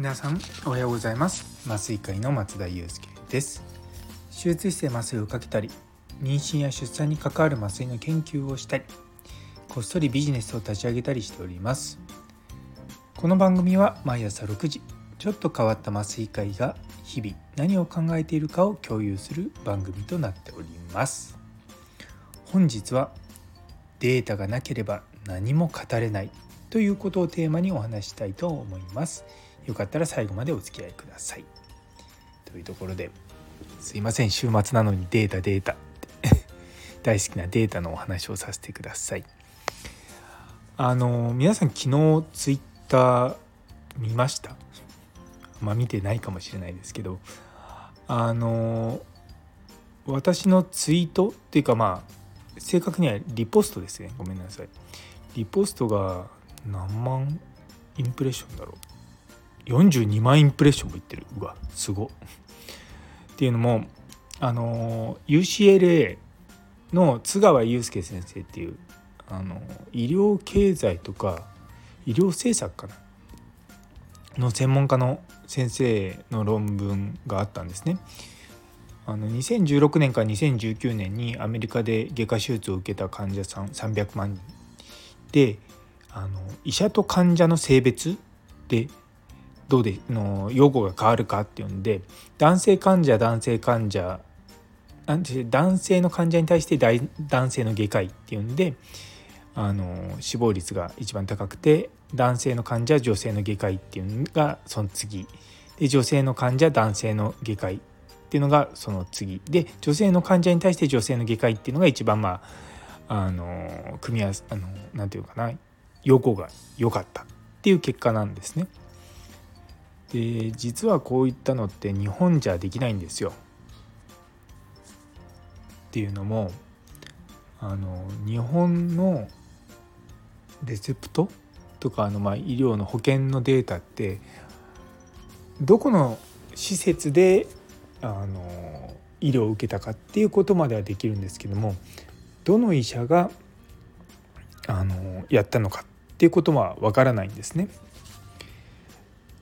皆さんおはようございます。麻酔科医の松田祐介です。手術室で麻酔をかけたり妊娠や出産に関わる麻酔の研究をしたりこっそりビジネスを立ち上げたりしております。この番組は毎朝6時ちょっと変わった麻酔科医が日々何を考えているかを共有する番組となっております。本日はデータがなければ何も語れないということをテーマにお話したいと思います。よかったら最後までお付き合いください。というところですいません週末なのにデータデータ 大好きなデータのお話をさせてください。あの皆さん昨日ツイッター見ました？まあ見てないかもしれないですけど。あの私のツイートっていうかまあ正確にはリポストですね。ごめんなさい。リポストが何万インプレッションだろう。42万インプレッションもいってる。うわすご。っていうのもあの UCLA の津川祐介先生っていうあの医療経済とか医療政策かな？の専門家の先生の論文があったんですね。あの2016年から2019年にアメリカで外科手術を受けた患者さん300万人。であの医者と患者の性別でどうでの用語が変わるかっていうんで男性患者男性患者男性の患者に対して男性の外科医っていうんであの死亡率が一番高くて男性の患者女性の外科医っていうのがその次で女性の患者男性の外科医っていうのがその次で女性の患者に対して女性の外科医っていうのが一番まああの組み合わせあのなんていうかな用語が良かったっていう結果なんですね。で実はこういったのって日本じゃできないんですよ。っていうのもあの日本のレセプト？とかあのまあ医療の保険のデータってどこの施設であの医療を受けたかっていうことまではできるんですけどもどの医者があのやったのかっていうことはわからないんですね。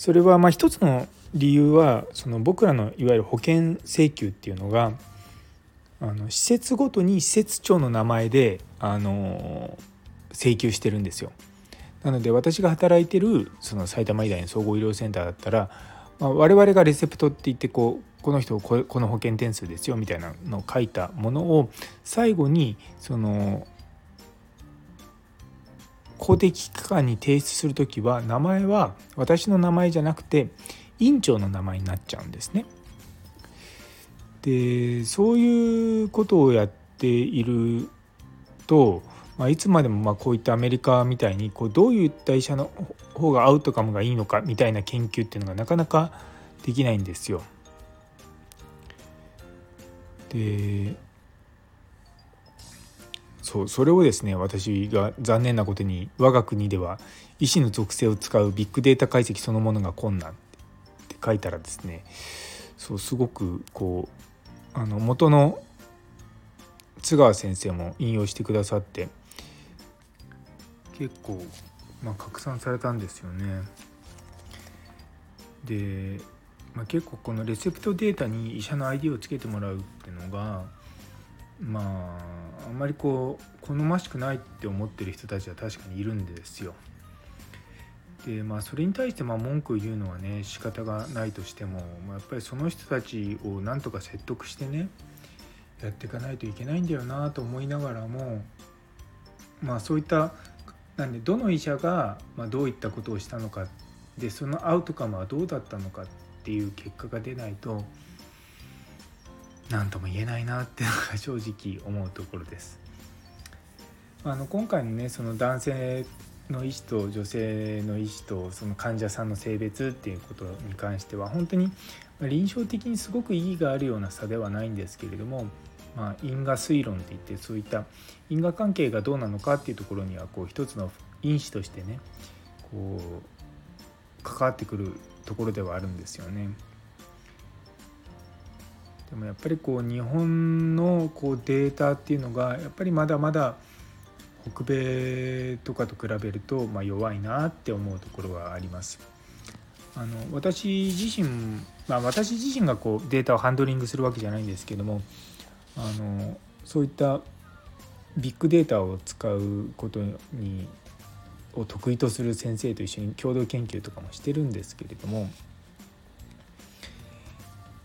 それはまあ一つの理由はその僕らのいわゆる保険請求っていうのがあの施設ごとに施設長の名前であの請求してるんですよ。なので私が働いてるその埼玉医大の総合医療センターだったら、まあ、我々がレセプトって言ってこうこの人ここの保険点数ですよみたいなのを書いたものを最後にその公的機関に提出する時は名前は私の名前じゃなくて院長の名前になっちゃうんですね。でそういうことをやっていると、まあ、いつまでもまあこういったアメリカみたいにこうどういった医者の方がアウトカムがいいのかみたいな研究っていうのがなかなかできないんですよ。でそうそれをですね私が残念なことに我が国では医師の属性を使うビッグデータ解析そのものが困難って書いたらですねそうすごくこうあの元の津川先生も引用してくださって結構、まあ、拡散されたんですよね。でまあ、結構このレセプトデータに医者の ID をつけてもらうっていうのがまああんまりこう好ましくないって思ってる人たちは確かにいるんですよ。でまあそれに対してま文句を言うのはね仕方がないとしても、まあ、やっぱりその人たちをなんとか説得してねやっていかないといけないんだよなと思いながらもまあそういったなんでどの医者がまどういったことをしたのかでそのアウトカムはどうだったのかっていう結果が出ないと何とも言えないなっていうのが正直思うところです。あの今回のねその男性の医師と女性の医師とその患者さんの性別っていうことに関しては本当に臨床的にすごく意義があるような差ではないんですけれども、まあ、因果推論っていってそういった因果関係がどうなのかっていうところにはこう一つの因子としてねこう関わってくるところではあるんですよね。でもやっぱりこう日本のこうデータっていうのがやっぱりまだまだ北米とかと比べるとま弱いなって思うところがあります。あの私自身、まあ、私自身がこうデータをハンドリングするわけじゃないんですけどもあのそういったビッグデータを使うことにを得意とする先生と一緒に共同研究とかもしてるんですけれども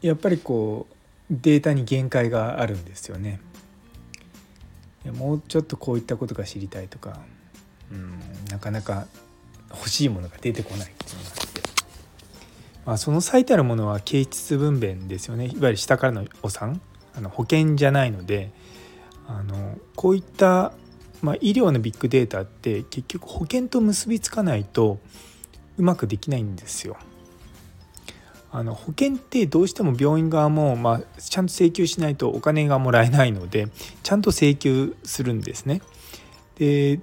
やっぱりこうデータに限界があるんですよね。もうちょっとこういったことが知りたいとかうんなかなか欲しいものが出てこないっていうのがあって、まあ、その最たるものは形質分娩ですよねいわゆる下からのお産あの保険じゃないのであのこういった、まあ、医療のビッグデータって結局保険と結びつかないとうまくできないんですよ。あの保険ってどうしても病院側も、まあ、ちゃんと請求しないとお金がもらえないのでちゃんと請求するんですね。で、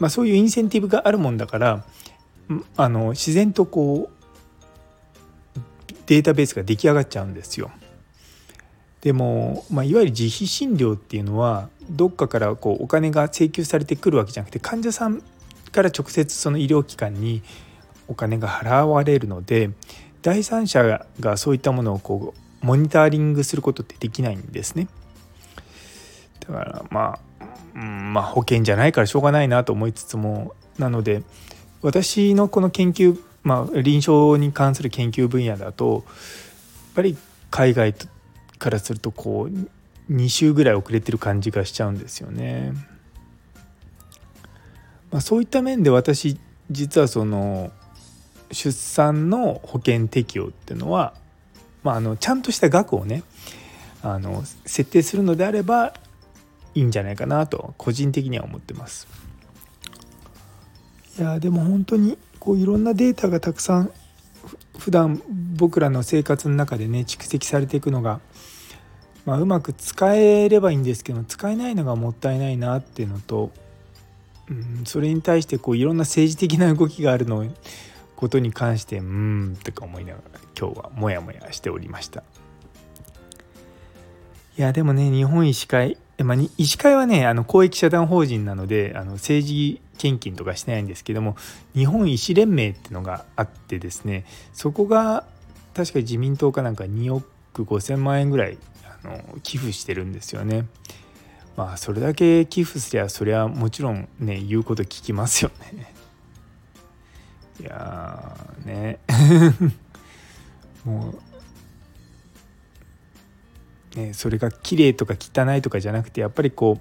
まあ、そういうインセンティブがあるもんだからあの自然とこうデータベースが出来上がっちゃうんですよ。でも、まあ、いわゆる自費診療っていうのはどっかからこうお金が請求されてくるわけじゃなくて患者さんから直接その医療機関にお金が払われるので第三者がそういったものをこうモニタリングすることってできないんですね。だからまあ、うん、まあ保険じゃないからしょうがないなと思いつつもなので私のこの研究、まあ、臨床に関する研究分野だとやっぱり海外からするとこう2週ぐらい遅れてる感じがしちゃうんですよね。まあ、そういった面で私実はその出産の保険適用っていうのは、まあ、あのちゃんとした額をねあの設定するのであればいいんじゃないかなと個人的には思ってます。いやでも本当にこういろんなデータがたくさん普段僕らの生活の中でね蓄積されていくのが、まあ、うまく使えればいいんですけど使えないのがもったいないなっていうのと、うん、それに対してこういろんな政治的な動きがあるのことに関してうんとか思いながら今日はモヤモヤしておりましたいやでもね日本医師会、まあ、医師会はねあの公益社団法人なのであの政治献金とかしてないんですけども日本医師連盟っていうのがあってですねそこが確か自民党かなんか2億5,000万円ぐらいあの寄付してるんですよね。まあそれだけ寄付すりゃそりゃもちろんね言うこと聞きますよね。いやね。もうねそれが綺麗とか汚いとかじゃなくてやっぱりこ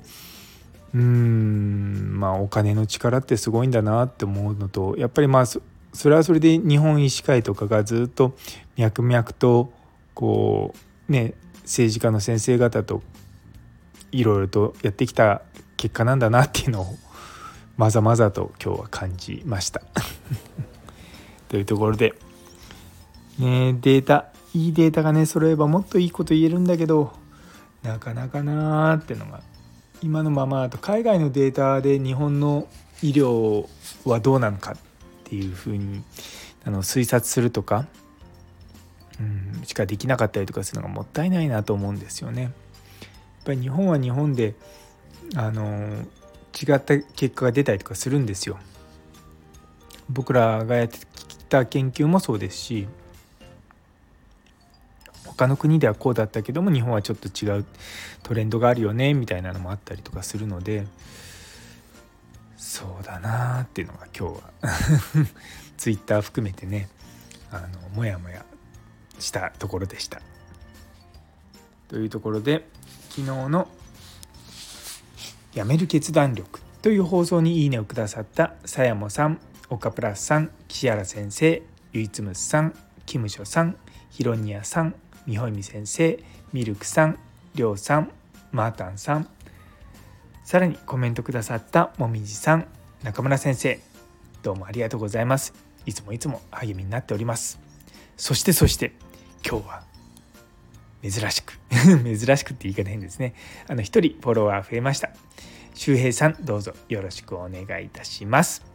ううんまあお金の力ってすごいんだなって思うのとやっぱりまあそれはそれで日本医師会とかがずっと脈々とこうね政治家の先生方といろいろとやってきた結果なんだなっていうのをまざまざと今日は感じました。というところで、ね、データいいデータがね揃えばもっといいこと言えるんだけどなかなかなーってのが今のままだと海外のデータで日本の医療はどうなのかっていうふうにあの推察するとか、うん、しかできなかったりとかするのがもったいないなと思うんですよね。やっぱり日本は日本であの違った結果が出たりとかするんですよ。僕らがやってた研究もそうですし他の国ではこうだったけども日本はちょっと違うトレンドがあるよねみたいなのもあったりとかするのでそうだなっていうのが今日は ツイッター含めてねあのもやもやしたところでした。というところで昨日の「やめる決断力」という放送にいいねをくださったさやもさん岡プラスさん岸原先生ゆいつむさんキムショさんヒロニアさんみほいみ先生ミルクさんりょうさんマータンさん。さらにコメントくださったもみじさん中村先生どうもありがとうございます。いつもいつも励みになっております。そしてそして今日は珍しく 珍しくって言い方変ですね。あの一人フォロワー増えました。周平さんどうぞよろしくお願いいたします。